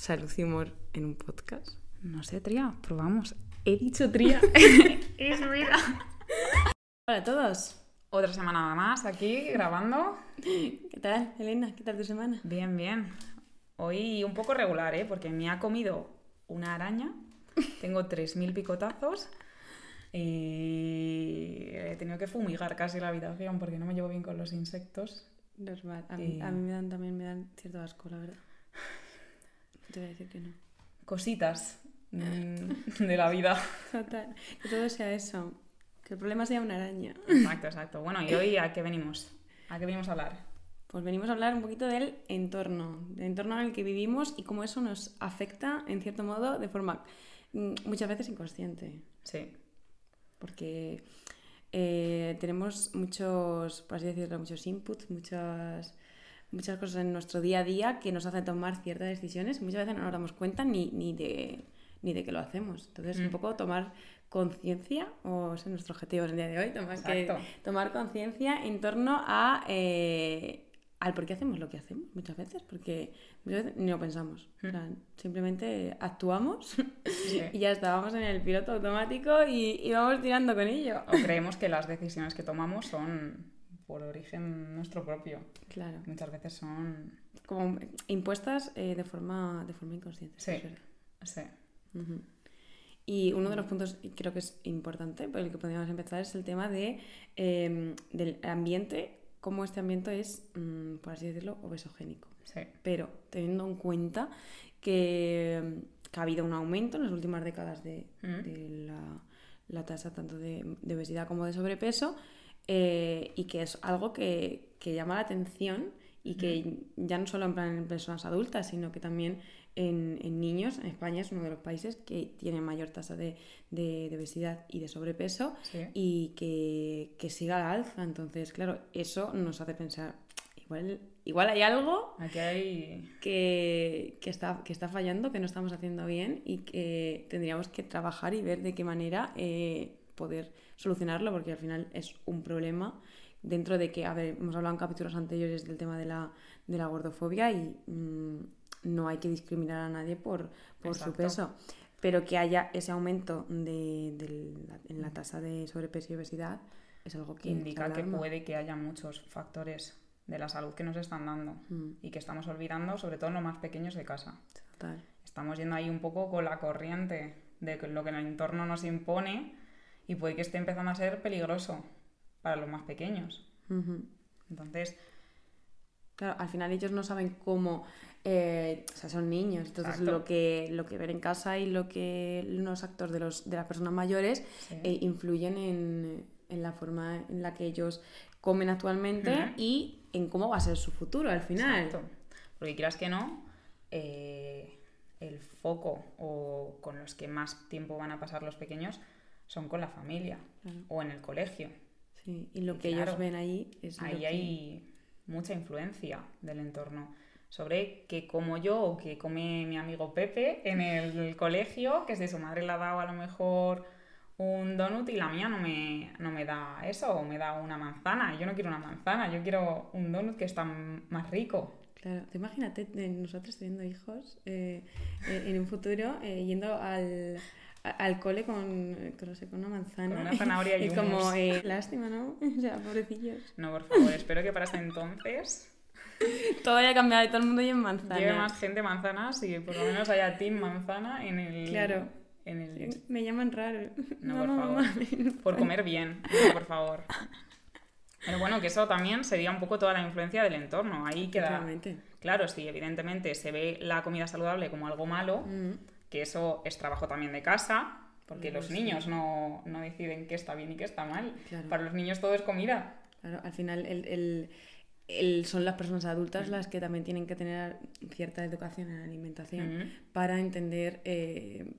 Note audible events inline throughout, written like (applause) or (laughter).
Salud y humor en un podcast. No sé, Tría, probamos. He dicho Tría. (laughs) (laughs) es vida. Hola a todos. Otra semana más aquí grabando. ¿Qué tal, Elena? ¿Qué tal tu semana? Bien, bien. Hoy un poco regular, ¿eh? Porque me ha comido una araña. Tengo 3.000 picotazos. Y he tenido que fumigar casi la habitación porque no me llevo bien con los insectos. Normal. A mí- a mí me dan también me dan cierto asco, la verdad. Te voy a decir que no. Cositas mm, (laughs) de la vida. Total. Que todo sea eso. Que el problema sea una araña. Exacto, exacto. Bueno, ¿y hoy a qué venimos? ¿A qué venimos a hablar? Pues venimos a hablar un poquito del entorno, del entorno en el que vivimos y cómo eso nos afecta, en cierto modo, de forma mm, muchas veces inconsciente. Sí. Porque eh, tenemos muchos, por así decirlo, muchos inputs, muchas, muchas cosas en nuestro día a día que nos hacen tomar ciertas decisiones muchas veces no nos damos cuenta ni, ni, de, ni de que lo hacemos. Entonces, un Mm. poco tomar conciencia, o ese es nuestro objetivo en el día de hoy, tomar, que- tomar conciencia en torno a, eh, al por qué hacemos lo que hacemos muchas veces, porque muchas veces ni lo pensamos. Mm. Simplemente actuamos (laughs) Sí. y ya estábamos en el piloto automático y, y vamos tirando con ello. O creemos que las decisiones que tomamos son por origen nuestro propio. Claro. Muchas veces son... Como impuestas eh, de, forma, de forma inconsciente. Sí. Sí. Ujú. Y uno de los puntos y creo que es importante por el que podríamos empezar es el tema de, eh, del ambiente, cómo este ambiente es, mm, por así decirlo, obesogénico. Sí. Pero teniendo en cuenta que, que ha habido un aumento en las últimas décadas de, Mm. de la, la tasa tanto de, de obesidad como de sobrepeso eh, y que es algo que, que llama la atención y que ya no solo en, plan en personas adultas, sino que también en, en niños. En España es uno de los países que tiene mayor tasa de, de- de obesidad y de sobrepeso Sí. y que, que siga la alza. Entonces, claro, eso nos hace pensar, igual, igual hay algo Aquí hay... que, que está, que está fallando, que no estamos haciendo bien y que tendríamos que trabajar y ver de qué manera eh, poder solucionarlo, porque al final es un problema dentro de que, a ver, hemos hablado en capítulos anteriores del tema de la, de la gordofobia y mm, no hay que discriminar a nadie por, por su peso, pero que haya ese aumento de, de la- en la tasa de sobrepeso y obesidad es algo que indica que puede que haya muchos factores de la salud que nos están dando Mm, y que estamos olvidando, sobre todo en los más pequeños de casa. total. Estamos yendo ahí un poco con la corriente de lo que el entorno nos impone y puede que esté empezando a ser peligroso para los más pequeños. Entonces, Claro, al final ellos no saben cómo, eh, o sea, son niños, entonces Exacto. lo que, lo que ven en casa y lo que los actos de, los, de las personas mayores sí. eh, influyen en, en la forma en la que ellos comen actualmente y en cómo va a ser su futuro al final. Exacto. Porque quieras que no, eh, el foco o con los que más tiempo van a pasar los pequeños son con la familia Claro. o en el colegio. Sí, y lo Y que claro, ellos ven ahí es lo Ahí que- hay mucha influencia del entorno sobre qué como yo o qué come mi amigo Pepe en (laughs) el colegio, que si su madre le ha dado a lo mejor un donut y la mía no me, no me da eso, o me da una manzana. Yo no quiero una manzana, yo quiero un donut que está más rico. Claro, te imagínate eh, nosotros teniendo hijos eh, eh, en un futuro eh, yendo al, al cole con, no sé, con una manzana. Con una zanahoria (laughs) y Es como, eh, lástima, ¿no? (laughs) O sea, pobrecillos. No, por favor, espero que para ese entonces (laughs) Todo haya cambiado y todo el mundo lleve manzana. lleve más gente manzanas y por lo menos haya team manzana en el... Claro. En el Me llaman raro. No, Mamá, por mamá. favor. Por comer bien, no, por favor. Pero bueno, que eso también sería un poco toda la influencia del entorno. Ahí queda. Claro, sí, evidentemente se ve la comida saludable como algo malo, Mm, que eso es trabajo también de casa, porque los niños no, no deciden qué está bien y qué está mal. Claro. Para los niños todo es comida. Claro, al final el, el- el- son las personas adultas las que también tienen que tener cierta educación en alimentación para entender eh,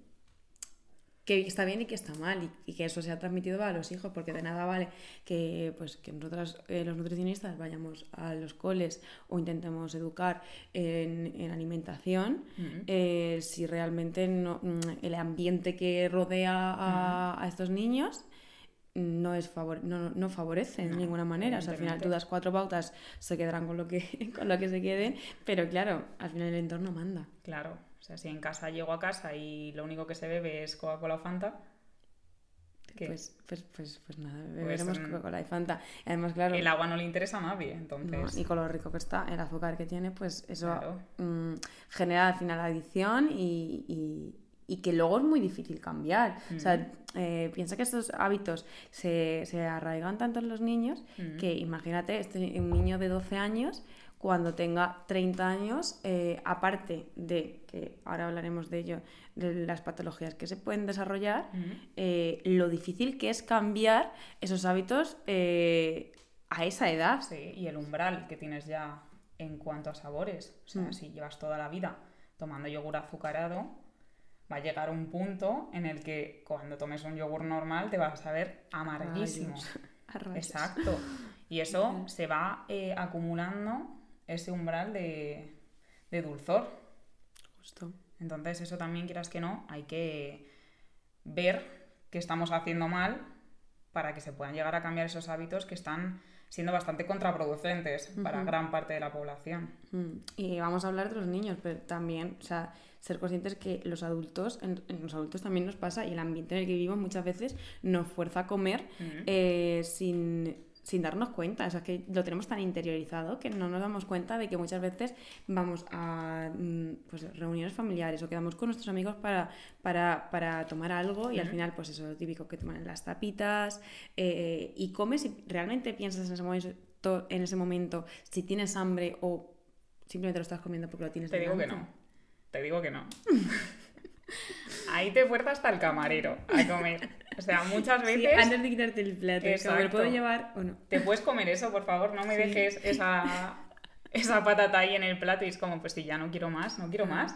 qué está bien y qué está mal y, y que eso se ha transmitido a los hijos, porque de nada vale que, pues, que nosotras, eh, los nutricionistas, vayamos a los coles o intentemos educar en, en alimentación eh, si realmente no, mm, el ambiente que rodea a, a estos niños no es favor- no, no favorece de No, ninguna manera. O sea, al final tú das cuatro pautas, se quedarán con lo que, (laughs) con lo que se queden, pero claro, al final el entorno manda. Claro, o sea, si en casa llego a casa y lo único que se bebe es Coca-Cola o Fanta, ¿qué? Pues, pues, pues, pues nada, beberemos mm, Coca-Cola y Fanta. Además, claro, el agua no le interesa a nadie, no, entonces... y con lo rico que está, el azúcar que tiene, pues eso Claro. mm, genera al final adicción y, y- y que luego es muy difícil cambiar. O sea, eh, piensa que estos hábitos se, se arraigan tanto en los niños Ujú. que imagínate, este, un niño de 12 años, cuando tenga 30 años, eh, aparte de, que ahora hablaremos de ello, de las patologías que se pueden desarrollar, eh, lo difícil que es cambiar esos hábitos eh, a esa edad. Sí, y el umbral que tienes ya en cuanto a sabores. O sea, Mm. si llevas toda la vida tomando yogur azucarado, va a llegar un punto en el que cuando tomes un yogur normal te vas a saber amarguísimo. (laughs) Exacto. Y eso se va eh, acumulando ese umbral de, de dulzor. Justo. Entonces, eso también, quieras que no, hay que ver qué estamos haciendo mal para que se puedan llegar a cambiar esos hábitos que están siendo bastante contraproducentes para gran parte de la población. Mm, Y vamos a hablar de los niños, pero también, o sea, ser conscientes que los adultos, en, en los adultos también nos pasa y el ambiente en el que vivimos muchas veces nos fuerza a comer eh, sin, sin darnos cuenta. O sea, que lo tenemos tan interiorizado que no nos damos cuenta de que muchas veces vamos a mm, pues, reuniones familiares o quedamos con nuestros amigos para, para, para tomar algo y al final, pues eso, lo típico que toman las tapitas eh, y comes y realmente piensas en ese momento, en ese momento si tienes hambre o simplemente lo estás comiendo porque lo tienes Te digo que no. Te digo que no. (laughs) Ahí te fuerza hasta el camarero a comer. O sea, muchas Sí, veces antes de quitarte el plato, como, ¿me lo puedo Exacto. llevar o no? te puedes comer eso, por favor, no me Sí. dejes esa, esa patata ahí en el plato y es como, pues si ya no quiero más, no quiero más.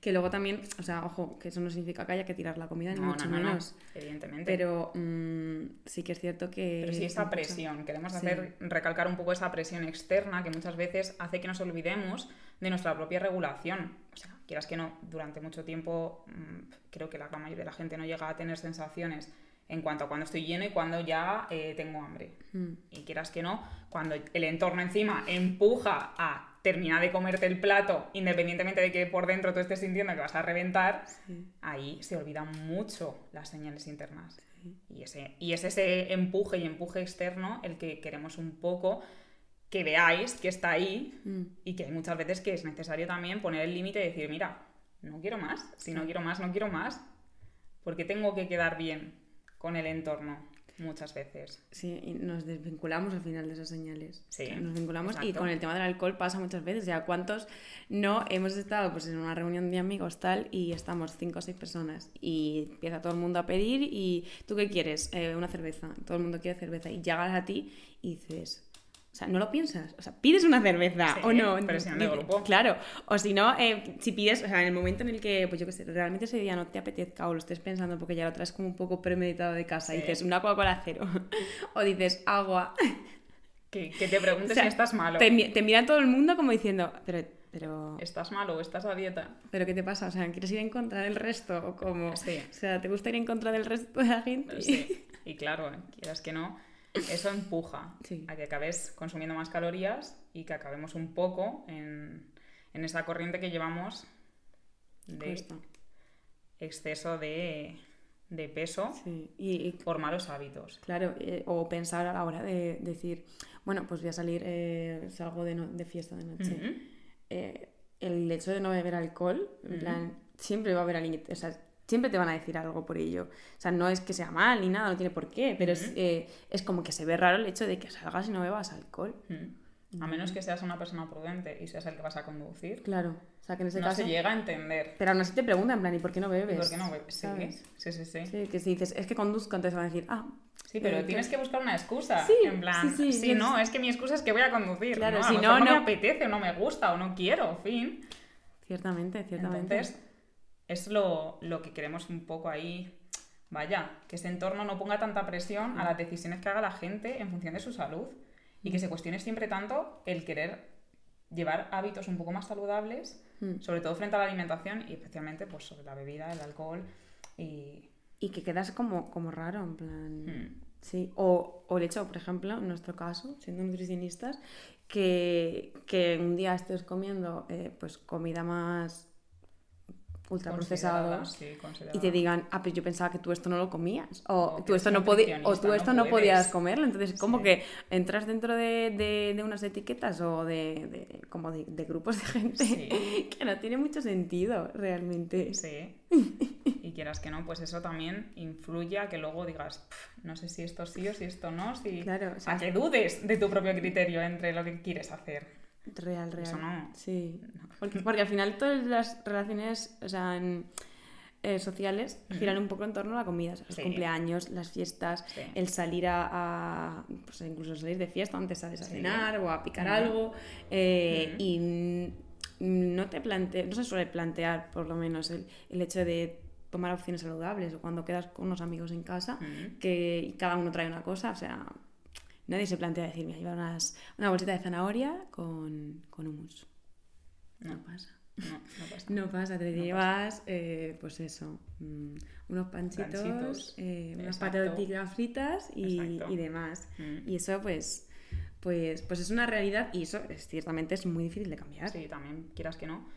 Que luego también, o sea, ojo, que eso no significa que haya que tirar la comida, ni No, mucho no, no, no, menos. evidentemente. Pero mm, sí que es cierto que. Pero sí esa presión, queremos Sí. hacer recalcar un poco esa presión externa que muchas veces hace que nos olvidemos de nuestra propia regulación. O sea, quieras que no, durante mucho tiempo mm, creo que la gran mayoría de la gente no llega a tener sensaciones en cuanto a cuando estoy lleno y cuando ya eh, tengo hambre. Mm, Y quieras que no, cuando el entorno encima empuja a terminar de comerte el plato, independientemente de que por dentro tú estés sintiendo que vas a reventar, sí, ahí se olvidan mucho las señales internas. Y, ese, y es ese empuje y empuje externo el que queremos un poco que veáis que está ahí mm, y que hay muchas veces que es necesario también poner el límite y decir, mira, no quiero más, si no quiero más, no quiero más, porque tengo que quedar bien con el entorno muchas veces. sí, y nos desvinculamos al final de esas señales. Sí, O sea, nos vinculamos y con el tema del alcohol pasa muchas veces. O sea, ¿cuántos no hemos estado pues, en una reunión de amigos tal y estamos cinco o seis personas y empieza todo el mundo a pedir y ¿tú qué quieres? Eh, una cerveza. Todo el mundo quiere cerveza y llegas a ti y dices... O sea, no lo piensas. O sea, pides una cerveza Sí, o no. de Dice- grupo. Claro. O si no, eh, si pides, o sea, en el momento en el que, pues yo qué sé, realmente ese día no te apetezca o lo estés pensando porque ya lo traes como un poco premeditado de casa y dices una Coca-Cola cero (laughs) o dices agua. (laughs) Que, que te preguntes O sea, si estás malo. Te, mi- te mira todo el mundo como diciendo, pero, pero, ¿Estás malo o estás a dieta? pero ¿qué te pasa? O sea, ¿quieres ir en contra del resto? O como, Sí. o sea, ¿te gusta ir en contra del resto de la gente? Sí. (laughs) Y claro, quieras que no, eso empuja Sí. a que acabes consumiendo más calorías y que acabemos un poco en, en esa corriente que llevamos de exceso de, de peso Sí. Y, y por malos hábitos. Claro, eh, o pensar a la hora de decir, bueno, pues voy a salir, eh, salgo de, no- de fiesta de noche. Eh, el hecho de no beber alcohol, en Ujú. plan, siempre va a haber alguien, que- o sea, siempre te van a decir algo por ello. O sea, no es que sea mal ni nada, no tiene por qué, pero es, eh, es como que se ve raro el hecho de que salgas y no bebas alcohol. Mm. A menos que seas una persona prudente y seas el que vas a conducir. Claro. sea, que en ese no caso... se llega a entender. Pero aún así te preguntan, en plan, ¿y por qué no bebes? ¿Y por qué no bebes? Sí, sí, sí, sí. Sí, que si dices, es que conduzco, entonces van a decir, ah, Sí, pero Eh, tienes que buscar una excusa. Sí, en plan, sí, sí, yo- no, es que mi excusa es que voy a conducir. Claro, no, a si no, no, no- me apetece o no me gusta o no quiero, fin. ciertamente, ciertamente. Entonces, es lo, lo que queremos un poco ahí. Vaya, que ese entorno no ponga tanta presión a las decisiones que haga la gente en función de su salud y que se cuestione siempre tanto el querer llevar hábitos un poco más saludables, Mm. sobre todo frente a la alimentación y especialmente pues sobre la bebida, el alcohol y... Y que quedas como, como raro, en plan... Mm. Sí, o, o el hecho, por ejemplo, en nuestro caso, siendo nutricionistas, que, que un día estés comiendo eh, pues comida más ultraprocesados sí, y te digan, ah, pero yo pensaba que tú esto no lo comías, o, O tú esto no podías, o tú no esto no, podías comerlo, entonces como Sí. que entras dentro de, de- de unas etiquetas o de, de- como de, grupos de gente Sí. (laughs) que no tiene mucho sentido realmente. Sí. Y quieras que no, pues eso también influye a que luego digas, "Pf, no sé si esto sí o si esto no, si... Claro, o sea, a que dudes de tu propio criterio entre lo que quieres hacer. Real, real. Eso no. Sí. Porque, porque al final todas las relaciones o sea, en- eh, sociales giran un poco en torno a la comida. O sea, los Sí. cumpleaños, las fiestas, Sí. el salir a, a- Pues incluso salir de fiesta antes a Sí. cenar o a picar algo. eh. Y no te plante, no se suele plantear, por lo menos, el, el hecho de tomar opciones saludables o cuando quedas con unos amigos en casa Mm. que y cada uno trae una cosa, o sea, nadie se plantea decir, mira, llevar unas, una bolsita de zanahoria con, con hummus. No, No. pasa. No, no pasa. (laughs) No pasa, te No llevas, eh, pues eso, mm, unos panchitos, eh, unas Exacto. pataticas fritas y, y demás. Mm. Y eso, pues, pues, pues es una realidad y eso es, ciertamente es muy difícil de cambiar. Sí, también quieras que no.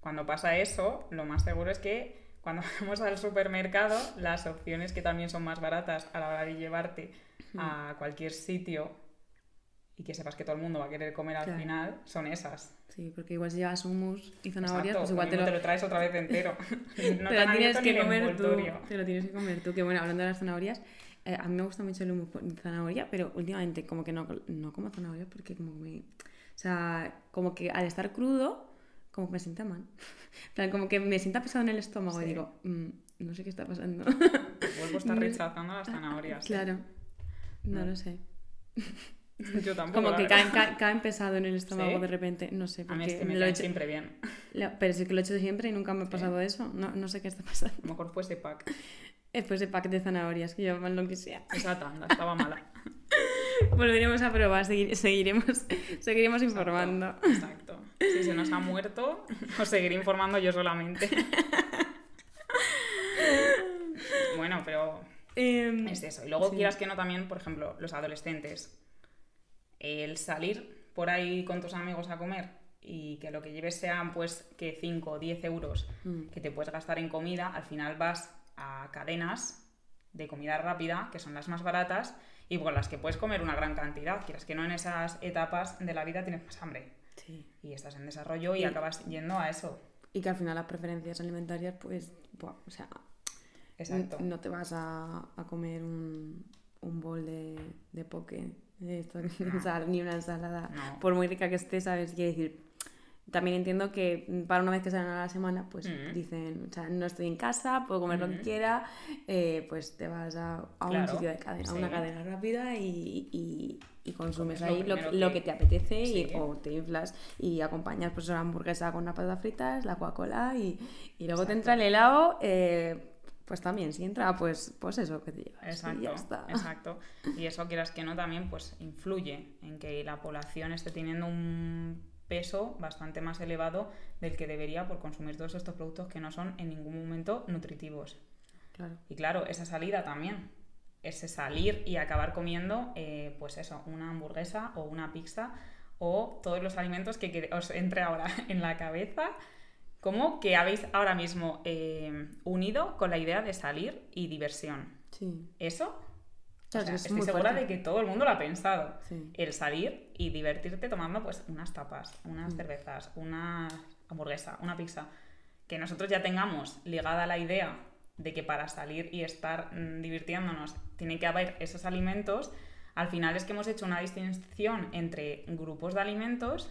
Cuando pasa eso, lo más seguro es que cuando (laughs) vamos al supermercado, las opciones que también son más baratas a la hora de llevarte a cualquier sitio y que sepas que todo el mundo va a querer comer al Claro. final, son esas. Sí, porque igual si llevas hummus y zanahorias, Exacto, pues igual lo te lo, te lo traes otra vez entero. (laughs) no te han tienes que comer tú. Te lo tienes que comer tú. Que bueno, hablando de las zanahorias, eh, a mí me gusta mucho el hummus con zanahoria, pero últimamente como que no, no como zanahoria porque como me... O sea, como que al estar crudo, como que me sienta mal. (laughs) Plan, como que me sienta pesado en el estómago y digo, "Mm, no sé qué está pasando. Vuelvo a estar rechazando las zanahorias. ¿eh? claro, no No. lo sé. (laughs) Yo tampoco. Como que caen, caen- caen pesado en el (laughs) estómago ¿Sí? de repente, no sé, A porque mí es que me lo he hecho- siempre bien. la- pero sí que lo he hecho siempre y nunca me ha Sí. pasado eso. No, no sé qué está pasando. A lo mejor fue ese pack. Después de pack de zanahorias, que yo lo que sea. Esa tanda estaba mala. Volveremos a probar, seguir- seguiremos, seguiremos informando. Exacto. Si se nos ha muerto, os seguiré informando yo solamente. (laughs) bueno, pero Em, es eso. Y luego Sí. quieras que no también, por ejemplo, los adolescentes. El salir por ahí con tus amigos a comer y que lo que lleves sean pues que 5 o 10 euros Mm. que te puedes gastar en comida, al final vas a cadenas de comida rápida, que son las más baratas, y por las que puedes comer una gran cantidad. Quieras que no en esas etapas de la vida tienes más hambre sí. y estás en desarrollo y Y- acabas yendo a eso. Y que al final las preferencias alimentarias, pues, buah, o sea, Exacto. no te vas a, a comer un, un bol de, de poke, esto, (laughs) No. ni una ensalada. No. Por muy rica que esté, ¿sabes? Quiere decir, también entiendo que para una vez que salen a la semana, pues Mm. dicen, o sea, no estoy en casa, puedo comer lo que Mm. quiera, eh, pues te vas a, a un sitio de cadena, a una cadena rápida y, y- y consumes lo ahí lo, que- te apetece y, o te inflas y acompañas pues la hamburguesa con unas patatas fritas, la Coca-Cola y, y luego te entra el helado, eh, pues también, si entra, pues, pues eso que te llevas. Exacto, Y ya está. exacto. Y eso, quieras que no, también pues influye en que la población esté teniendo un peso bastante más elevado del que debería por consumir todos estos productos que no son en ningún momento nutritivos. Claro. Y claro, esa salida también. Ese salir y acabar comiendo, eh, pues eso, una hamburguesa o una pizza o todos los alimentos que os entre ahora (laughs) en la cabeza. como que habéis ahora mismo eh, unido con la idea de salir y diversión? Sí. Eso, Claro, o sea, es estoy segura fuerte. de que todo el mundo lo ha pensado. Sí. El salir y divertirte tomando pues unas tapas, Mm. unas cervezas, una hamburguesa, una pizza. Que nosotros ya tengamos ligada la idea de que para salir y estar mm, divirtiéndonos tiene que haber esos alimentos, al final es que hemos hecho una distinción entre grupos de alimentos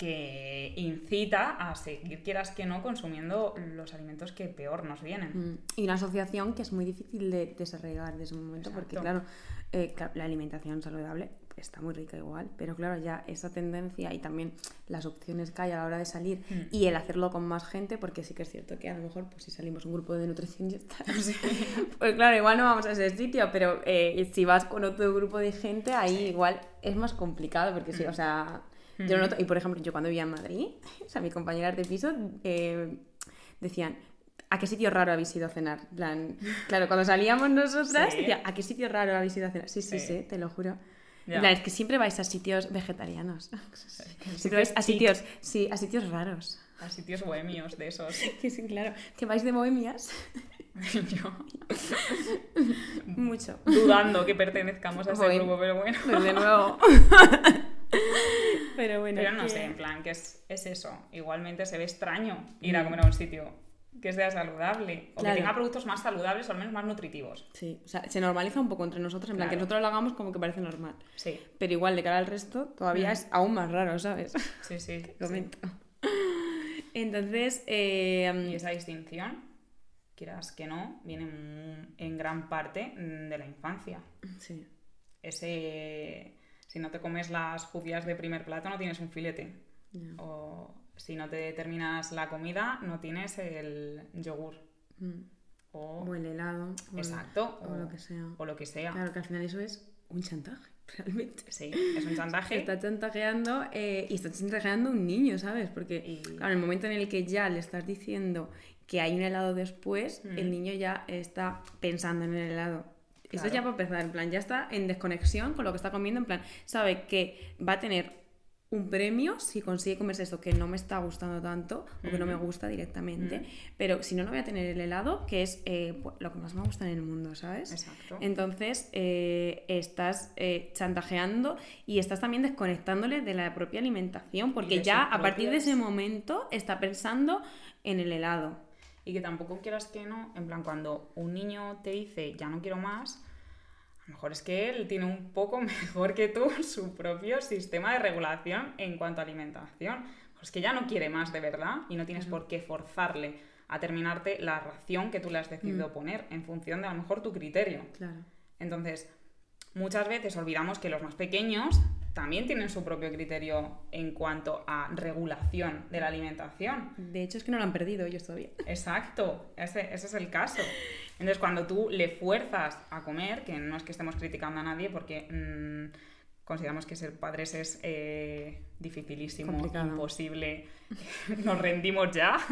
que incita a seguir, quieras que no, consumiendo los alimentos que peor nos vienen. Mm. Y una asociación que es muy difícil de desarraigar desde un momento, porque claro, eh, la alimentación saludable está muy rica igual, pero claro, ya esa tendencia y también las opciones que hay a la hora de salir mm. y el hacerlo con más gente, porque sí que es cierto que a lo mejor pues si salimos un grupo de nutricionistas, (laughs) (laughs) pues claro, igual no vamos a ese sitio, pero eh, si vas con otro grupo de gente, ahí igual es más complicado, porque sí, o sea, yo lo noto, y por ejemplo, yo cuando vivía en Madrid, (laughs) o sea, mis compañeras de piso eh, decían, ¿a qué sitio raro habéis ido a cenar? plan, (laughs) claro, cuando salíamos nosotras, decía, ¿a qué sitio raro habéis ido a cenar? Sí, sí, sí, te lo juro. es que siempre vais a sitios vegetarianos. (laughs) Siempre vais a sitios, sí, a sitios raros. A sitios bohemios de esos. Que sí, claro. Que vais de bohemias. Yo. Mucho. Dudando que pertenezcamos a ese grupo, pero bueno. Pues de nuevo. Pero bueno. Pero no sé, en plan, que es, es, eso. Igualmente se ve extraño ir a mm. comer a un sitio que sea saludable o que tenga productos más saludables o al menos más nutritivos. Sí, o sea, se normaliza un poco entre nosotros, en plan que nosotros lo hagamos como que parece normal. Sí. Pero igual de cara al resto todavía mm. es aún más raro, ¿sabes? Sí, sí. (laughs) comento. Entonces, eh, y esa distinción, quieras que no, viene en gran parte de la infancia. Sí. Ese si no te comes las judías de primer plato, no tienes un filete. O si no te terminas la comida, no tienes el yogur. Mm. O, el helado. Exacto. O, lo que sea. O lo que sea. Claro que al final eso es un chantaje, (laughs) realmente. Sí, es un chantaje. está chantajeando eh, y está chantajeando a un niño, ¿sabes? Porque, claro, en el momento en el que ya le estás diciendo que hay un helado después, el mm. niño ya está pensando en el helado. Eso ya para empezar, en plan, ya está en desconexión con lo que está comiendo, en plan, sabe que va a tener un premio si consigue comerse esto que no me está gustando tanto o que no me gusta directamente, pero si no, no voy a tener el helado, que es eh, pues, lo que más me gusta en el mundo, ¿sabes? Exacto. Entonces, eh, estás eh, chantajeando y estás también desconectándole de la propia alimentación, porque ya a partir de ese momento está pensando en el helado y que tampoco quieras que no, en plan, cuando un niño te dice ya no quiero más, a lo mejor es que él tiene un poco (laughs) mejor que tú su propio sistema de regulación en cuanto a alimentación. Pues es que ya no quiere más de verdad y no tienes por qué forzarle a terminarte la ración que tú le has decidido mm. poner en función de a lo mejor tu criterio. Claro. Entonces, muchas veces olvidamos que los más pequeños también tienen su propio criterio en cuanto a regulación de la alimentación. De hecho, es que no lo han perdido ellos todavía. Exacto, ese, es el caso. Entonces, cuando tú le fuerzas a comer, que no es que estemos criticando a nadie, porque mm, consideramos que ser padres es eh, dificilísimo, imposible, (laughs) nos rendimos ya. (laughs)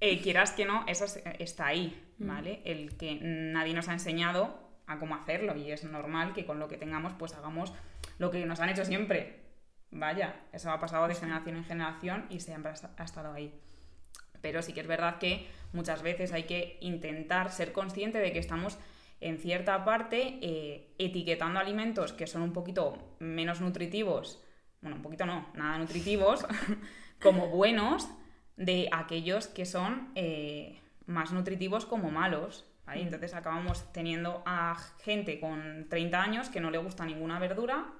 Eh, quieras que no, eso está ahí, mm. ¿vale? El que nadie nos ha enseñado a cómo hacerlo y es normal que con lo que tengamos pues hagamos lo que nos han hecho siempre. Vaya, eso ha pasado de generación en generación y siempre ha estado ahí. Pero sí que es verdad que muchas veces hay que intentar ser consciente de que estamos en cierta parte eh, etiquetando alimentos que son un poquito menos nutritivos, bueno, un poquito no, nada nutritivos, (laughs) como buenos, de aquellos que son eh, más nutritivos como malos. Mm. Entonces acabamos teniendo a gente con 30 años que no le gusta ninguna verdura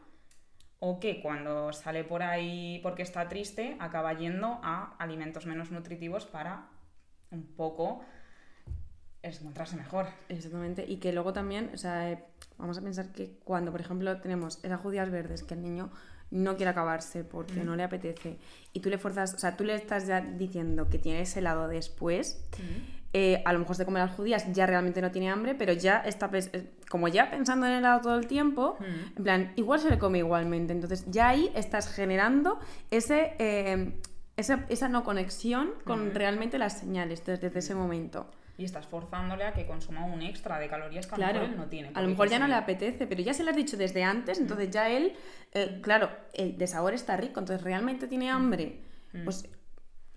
o que cuando sale por ahí porque está triste acaba yendo a alimentos menos nutritivos para un poco encontrarse mejor. Exactamente, y que luego también, o sea, eh, vamos a pensar que cuando, por ejemplo, tenemos esas judías verdes que el niño no quiere acabarse porque mm. no le apetece y tú le fuerzas, o sea, tú le estás ya diciendo que tiene ese helado después, mm. Eh, a lo mejor se come las judías, ya realmente no tiene hambre, pero ya está, eh, como ya pensando en el helado todo el tiempo, mm. en plan, igual se le come igualmente. Entonces ya ahí estás generando ese, eh, esa, no conexión con mm. realmente las señales desde, ese momento. Y estás forzándole a que consuma un extra de calorías que a lo mejor él no tiene. A lo mejor ya no le apetece, pero ya se lo has dicho desde antes, entonces ya él, claro, el de sabor está rico, entonces realmente tiene hambre. Pues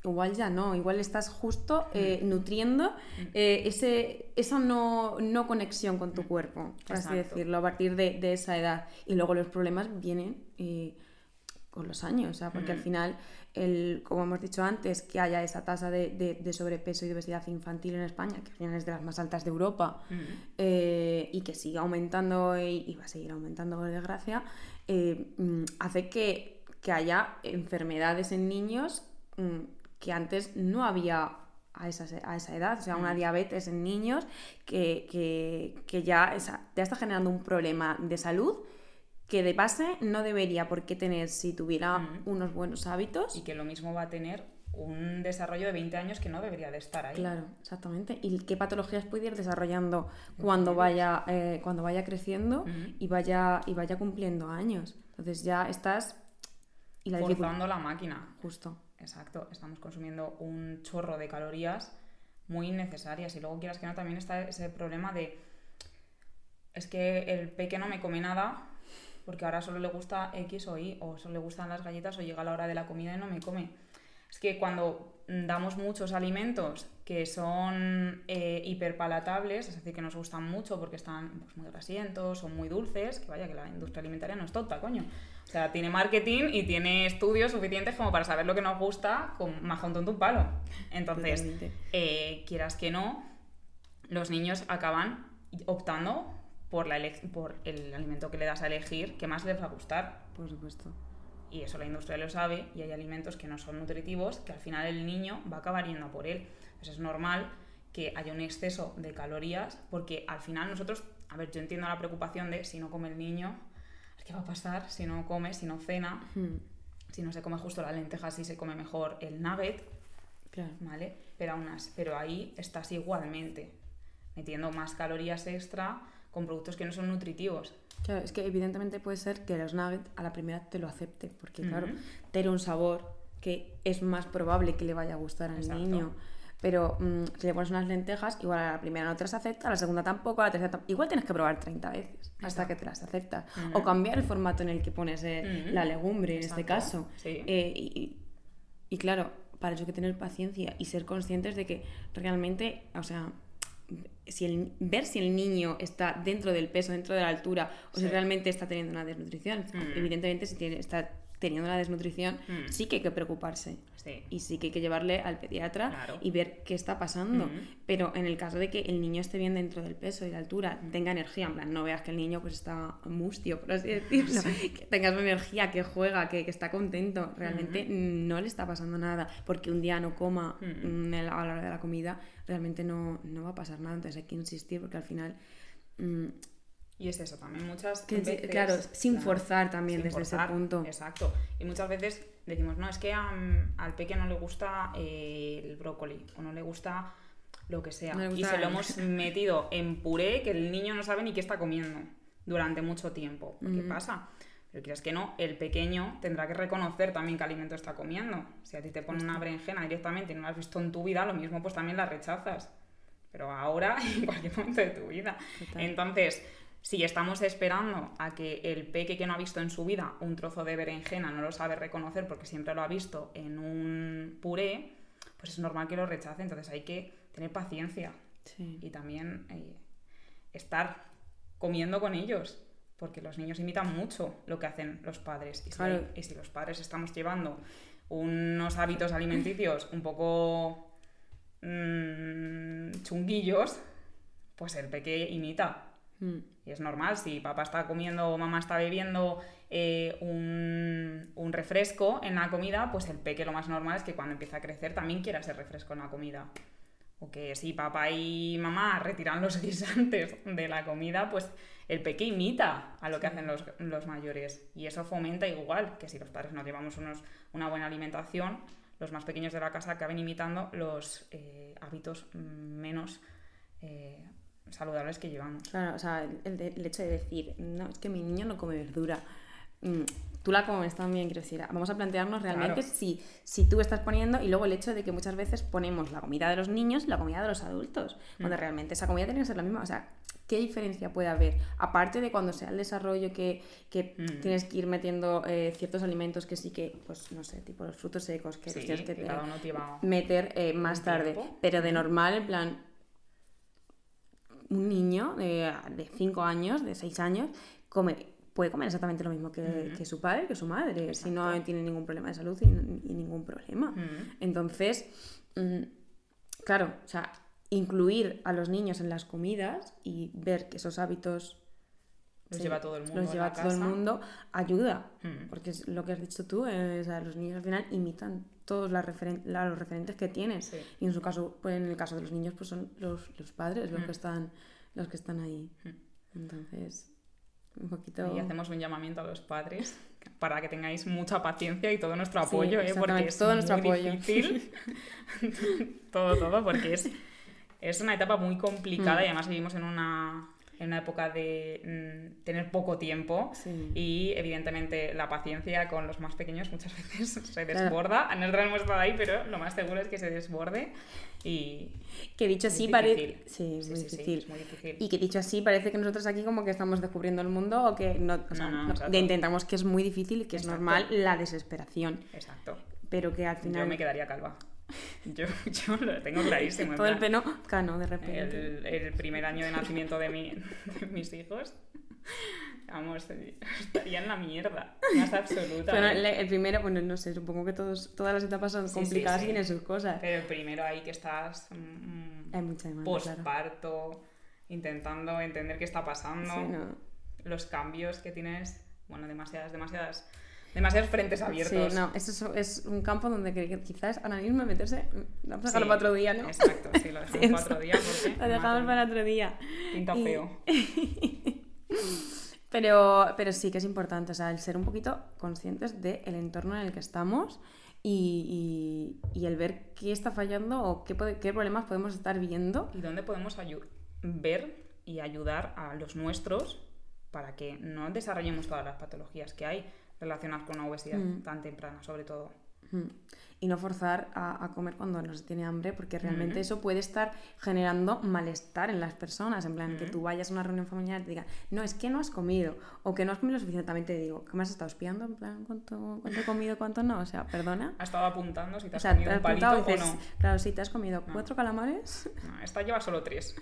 igual ya no, igual estás justo eh, mm. nutriendo mm. Eh, ese, esa no, conexión con tu mm. cuerpo, por así decirlo, a partir de, esa edad. Y luego los problemas vienen eh, con los años, porque al final, el, como hemos dicho antes, que haya esa tasa de, sobrepeso y obesidad infantil en España, que al final es de las más altas de Europa, y que siga aumentando y, y, va a seguir aumentando por desgracia, hace que que haya enfermedades en niños que antes no había a esa, a esa edad, o sea, una Mm. diabetes en niños que, que- que ya, esa- ya está generando un problema de salud que de base no debería por qué tener si tuviera Mm. unos buenos hábitos. Y que lo mismo va a tener un desarrollo de 20 años que no debería de estar ahí. Claro, exactamente. ¿Y qué patologías puede ir desarrollando cuando vaya, eh, cuando vaya creciendo Ujú. y, vaya, y vaya cumpliendo años? Entonces ya estás... Y la. Forzando la máquina. Justo. Exacto, estamos consumiendo un chorro de calorías muy innecesarias y luego quieras que no también está ese problema de es que el peque no me come nada porque ahora solo le gusta X o Y o solo le gustan las galletas o llega la hora de la comida y no me come. Es que cuando damos muchos alimentos que son eh, hiperpalatables, es decir, que nos gustan mucho porque están pues, muy grasientos o muy dulces, que vaya que la industria alimentaria no es tonta, coño. O sea, tiene marketing y tiene estudios suficientes como para saber lo que nos gusta con un tonto un palo. Entonces, eh, quieras que no, los niños acaban optando por, la por el alimento que le das a elegir que más les va a gustar. Por supuesto. Y eso la industria lo sabe y hay alimentos que no son nutritivos que al final el niño va a acabar yendo por él. Pues es normal que haya un exceso de calorías porque al final nosotros, a ver, yo entiendo la preocupación de si no come el niño, ¿qué va a pasar si no come, si no cena? Hmm, Si no se come justo la lenteja, si se come mejor el nugget, Claro. ¿vale? Pero, aún así- pero ahí estás igualmente metiendo más calorías extra con productos que no son nutritivos. Claro, es que evidentemente puede ser que los nuggets a la primera te lo acepte, porque claro, Ujú. tiene un sabor que es más probable que le vaya a gustar al Exacto. niño. Pero mm, si le pones unas lentejas, igual a la primera no te las acepta, a la segunda tampoco, a la tercera tampoco. Igual tienes que probar 30 veces hasta Exacto. que te las aceptas. Ujú. O cambiar el formato en el que pones eh, Ujú. la legumbre, en este caso. Sí. Eh, y, claro, para eso hay que tener paciencia y ser conscientes de que realmente, o sea, si el, ver si el niño está dentro del peso, dentro de la altura, o si realmente está teniendo una desnutrición. Mm. Evidentemente, si tiene, está teniendo una desnutrición, Mm. sí que hay que preocuparse. Sí. Y sí que hay que llevarle al pediatra Claro. y ver qué está pasando. Pero en el caso de que el niño esté bien dentro del peso y la altura, tenga energía, en plan, no veas que el niño pues está mustio, por así decirlo, que tengas una energía, que juega, que, que está contento, realmente no le está pasando nada. Porque un día no coma Mm. a la hora de la comida, realmente no, no va a pasar nada. Entonces hay que insistir porque al final... mm, Y es eso, también muchas que sí, veces... claro, sin claro, forzar también sin desde forzar, ese punto. Exacto. Y muchas veces decimos, no, es que am, al peque no le gusta eh, el brócoli o no le gusta lo que sea. No y se lo hemos metido en puré que el niño no sabe ni qué está comiendo durante mucho tiempo. ¿Qué Ujú. pasa? Pero quieras que no, el pequeño tendrá que reconocer también qué alimento está comiendo. Si a ti te ponen una berenjena directamente y no la has visto en tu vida, lo mismo pues también la rechazas. Pero ahora, (laughs) en cualquier momento de tu vida. Total. Entonces, si estamos esperando a que el peque que no ha visto en su vida un trozo de berenjena no lo sabe reconocer porque siempre lo ha visto en un puré, pues es normal que lo rechace. Entonces hay que tener paciencia Sí. y también eh, estar comiendo con ellos. Porque los niños imitan mucho lo que hacen los padres. Y si, Claro. hay- y si los padres estamos llevando unos hábitos alimenticios un poco mm, chunguillos, pues el peque imita. Mm. Y es normal, si papá está comiendo o mamá está bebiendo eh, un, un refresco en la comida, pues el peque lo más normal es que cuando empieza a crecer también quiera ese refresco en la comida. O que si papá y mamá retiran los (laughs) guisantes de la comida, pues el peque imita a lo que hacen los, los mayores. Y eso fomenta igual que si los padres no llevamos unos, una buena alimentación, los más pequeños de la casa acaben imitando los eh, hábitos menos eh, saludables que llevamos. Claro, o sea, el, el hecho de decir, no, es que mi niño no come verdura. Mm, tú la comes también, quiero decir. Vamos a plantearnos realmente Claro. si, si tú estás poniendo, y luego el hecho de que muchas veces ponemos la comida de los niños y la comida de los adultos, cuando Mm. realmente esa comida tiene que ser la misma. O sea, ¿qué diferencia puede haber? Aparte de cuando sea el desarrollo que, que Mm. tienes que ir metiendo eh, ciertos alimentos que sí que, pues no sé, tipo los frutos secos, que Sí, tienes que que meter eh, más tarde. tiempo. Pero de normal, en plan, un niño de 5 años, de 6 años, come, puede comer exactamente lo mismo que, su padre, que su madre, si no tiene ningún problema de salud y, y ningún problema. Entonces, mm, claro, o sea, incluir a los niños en las comidas y ver que esos hábitos Los Sí, lleva todo el mundo. los lleva todo el mundo, ayuda, Mm. porque es lo que has dicho tú, eh, o sea, los niños al final imitan todos las referen- la- los referentes que tienen. Sí. Y en su caso, pues en el caso de los niños, pues son los, los padres los Mm. que están los que están ahí. Mm. Entonces, un poquito. Y hacemos un llamamiento a los padres para que tengáis mucha paciencia y todo nuestro Sí, apoyo, ¿eh? porque es todo nuestro muy apoyo. difícil. (laughs) todo, todo, porque es, es una etapa muy complicada Mm. y además vivimos en una, en una época de mm, tener poco tiempo. Sí. Y evidentemente la paciencia con los más pequeños muchas (laughs) veces se Claro. desborda. Nosotros hemos estado ahí, pero lo más seguro es que se desborde. Y Que dicho Es así parece. Sí, es sí, sí, es muy difícil. Y que dicho así, parece que nosotros aquí como que estamos descubriendo el mundo o que no, o sea, No, no, intentamos que es muy difícil y que es Exacto. normal la desesperación, Exacto. pero que al final Yo me quedaría calva. (laughs) Yo, yo lo tengo clarísimo. todo el pelo cano de repente. el, el primer año de nacimiento de, mi- de mis hijos, vamos, estaría en la mierda, más absoluta. Pero ¿eh? el, primero, bueno, no sé, supongo que todos, todas las etapas son Sí, sí, complicadas sí. y tienen sus cosas. Pero el primero ahí que estás mm, Hay mucha demanda, claro. posparto, intentando entender qué está pasando, Sí, no. los cambios que tienes, bueno, demasiadas, demasiadas, demasiados frentes abiertos. Sí, no, eso es, es un campo donde quizás ahora mismo meterse, mm, vamos a dejarlo Sí, para otro día, ¿no? Exacto, sí, lo (laughs) dejamos Sí, para otro día porque Lo dejamos para otro día. pinta Y- feo. (laughs) Pero, pero sí que es importante, o sea, el ser un poquito conscientes del entorno en el que estamos y, y- y el ver qué está fallando o qué, problemas podemos estar viendo. ¿Y dónde podemos ver y ayudar a los nuestros para que no desarrollemos todas las patologías que hay relacionadas con una obesidad Mm. tan temprana, sobre todo? Mm. Y no forzar a, a comer cuando no se tiene hambre, porque realmente eso puede estar generando malestar en las personas. En plan, que tú vayas a una reunión familiar y te digan, no, es que no has comido, o que no has comido lo suficiente. También te digo, ¿qué me has estado espiando? En plan, ¿cuánto, cuánto he comido, cuánto no? O sea, perdona. ¿Has estado apuntando si te O has sea, comido te un has palito apuntado y o dices, no? claro, sí, te has comido No. cuatro calamares. No, Esta lleva solo tres.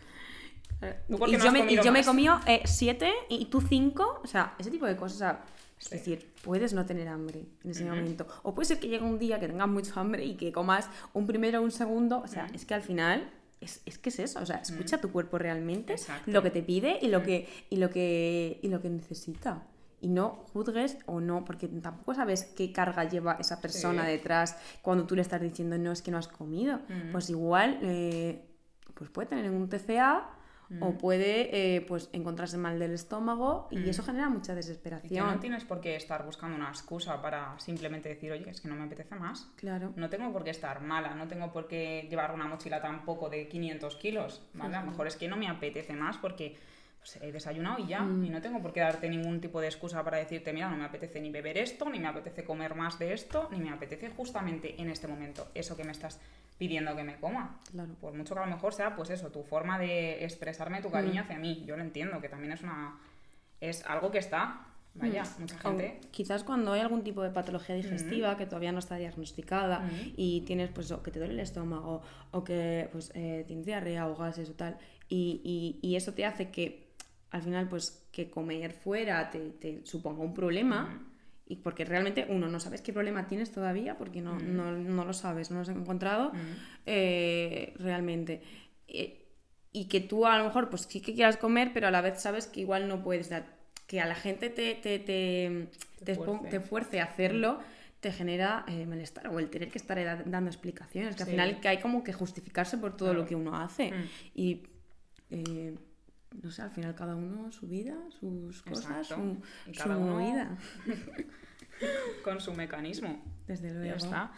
Y (laughs) ¿Tú por qué no yo, me, y yo me he más? comido eh, siete y tú cinco. O sea, ese tipo de cosas. o sea, es Sí. decir, puedes no tener hambre en ese momento. O puede ser que llegue un día que tengas mucho hambre y que comas un primero o un segundo. O sea, es que al final. Es, es que es eso, o sea, escucha tu cuerpo realmente, Exacto. lo que te pide y lo que, y lo que, y lo que necesita. Y no juzgues o no, porque tampoco sabes qué carga lleva esa persona Sí. detrás cuando tú le estás diciendo no es que no has comido. Pues igual eh, pues puede tener un TCA o Mm. puede eh, pues encontrarse mal del estómago y Mm. eso genera mucha Y que no desesperación. tienes por qué estar buscando una excusa para simplemente decir, oye, es que no me apetece más. Claro. No tengo por qué estar mala, no tengo por qué llevar una mochila tampoco de 500 kilos, ¿vale? A lo mejor es que no me apetece más porque pues, he desayunado y ya, Mm. y no tengo por qué darte ningún tipo de excusa para decirte, mira, no me apetece ni beber esto, ni me apetece comer más de esto, ni me apetece justamente en este momento eso que me estás pidiendo que me coma. Claro. Por mucho que a lo mejor sea, pues eso, tu forma de expresarme tu cariño Mm. hacia mí. Yo lo entiendo, que también es una... Es algo que está, vaya, Mm. mucha O gente... quizás cuando hay algún tipo de patología digestiva que todavía no está diagnosticada y tienes pues o que te duele el estómago o que pues eh, tienes diarrea o gases o tal y, y- y eso te hace que al final pues que comer fuera te, te suponga un problema y porque realmente uno no sabes qué problema tienes todavía porque no, no, no lo sabes, no lo has encontrado eh, realmente. Eh, y que tú a lo mejor pues sí que quieras comer, pero a la vez sabes que igual no puedes dar. Que a la gente te, te, te, Te fuerce. a hacerlo, te genera eh, malestar. O el tener que estar da- dando explicaciones. Que al Sí. final que hay como que justificarse por todo lo que uno hace. Mm. Y eh, no sé, al final cada uno su vida, sus cosas, Exacto. su, Y su cada uno movida. (laughs) Con su mecanismo. Desde luego. Ya está.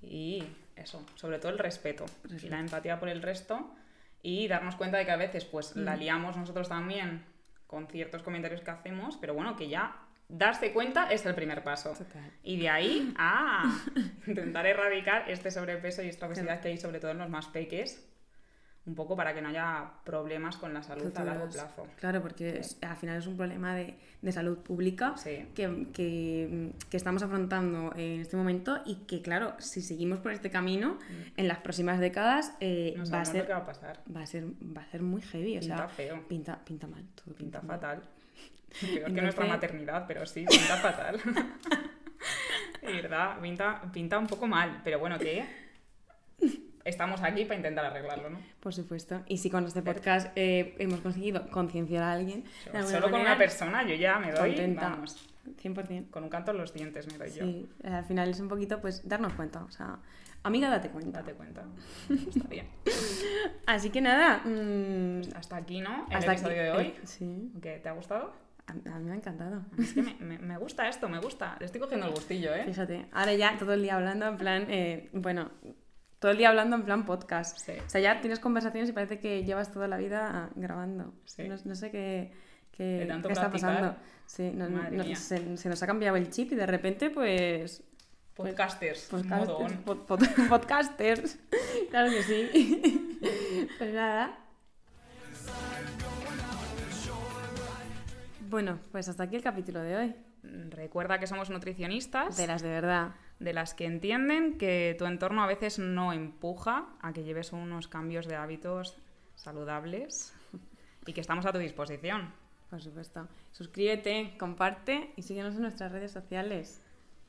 Y eso, sobre todo el respeto, y la empatía por el resto y darnos cuenta de que a veces pues la Mm. liamos nosotros también con ciertos comentarios que hacemos, pero bueno, que ya darse cuenta es el primer paso. Total. Y de ahí a (laughs) intentar erradicar este sobrepeso y esta obesidad que hay sobre todo en los más peques, un poco para que no haya problemas con la salud a largo plazo. Claro, porque es- al final es un problema de, de salud pública Sí. que, que- que estamos afrontando en este momento y que, claro, si seguimos por este camino, en las próximas décadas eh, No va, a ser, va a pasar. va, a ser, va a ser muy heavy. o Pinta sea, feo. Pinta, pinta mal. Todo Pinta mal. fatal. (laughs) Peor que nuestra maternidad, pero sí, pinta fatal. (laughs) De verdad, pinta, pinta un poco mal. Pero bueno, que (laughs) estamos aquí para intentar arreglarlo, ¿no? Por supuesto. Y si con este podcast eh, hemos conseguido concienciar a alguien. Solo con una persona yo ya me doy, contenta. vamos, 100%. con un canto en los dientes me doy yo. Sí, al final es un poquito, pues, darnos cuenta. O sea, amiga, date cuenta. Date cuenta. (laughs) Está bien. Así que nada. mm, Hasta aquí, ¿no? El hasta aquí. episodio de hoy. eh, sí, ¿Qué, ¿Te ha gustado? a, a mí me ha encantado. Es que me, me- me gusta esto, me gusta. Le estoy cogiendo el gustillo, ¿eh? Fíjate, ahora ya todo el día hablando en plan, eh, bueno, todo el día hablando en plan podcast. Sí. O sea, ya tienes conversaciones y parece que llevas toda la vida grabando. Sí. No, no sé qué, qué, De tanto qué está pasando. Sí, no- Madre no- mía. se, se nos ha cambiado el chip y de repente, pues... Podcasters, Podcasters, modo on. pod- pod- (laughs) podcasters. (laughs) claro que sí. (laughs) pues nada. Bueno, pues hasta aquí el capítulo de hoy. Recuerda que somos nutricionistas, De las de verdad. De las que entienden que tu entorno a veces no empuja a que lleves unos cambios de hábitos saludables y que estamos a tu disposición. Por supuesto. Suscríbete, comparte y síguenos en nuestras redes sociales.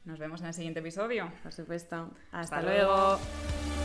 Nos vemos en el siguiente episodio. Por supuesto. Hasta, Hasta luego. luego.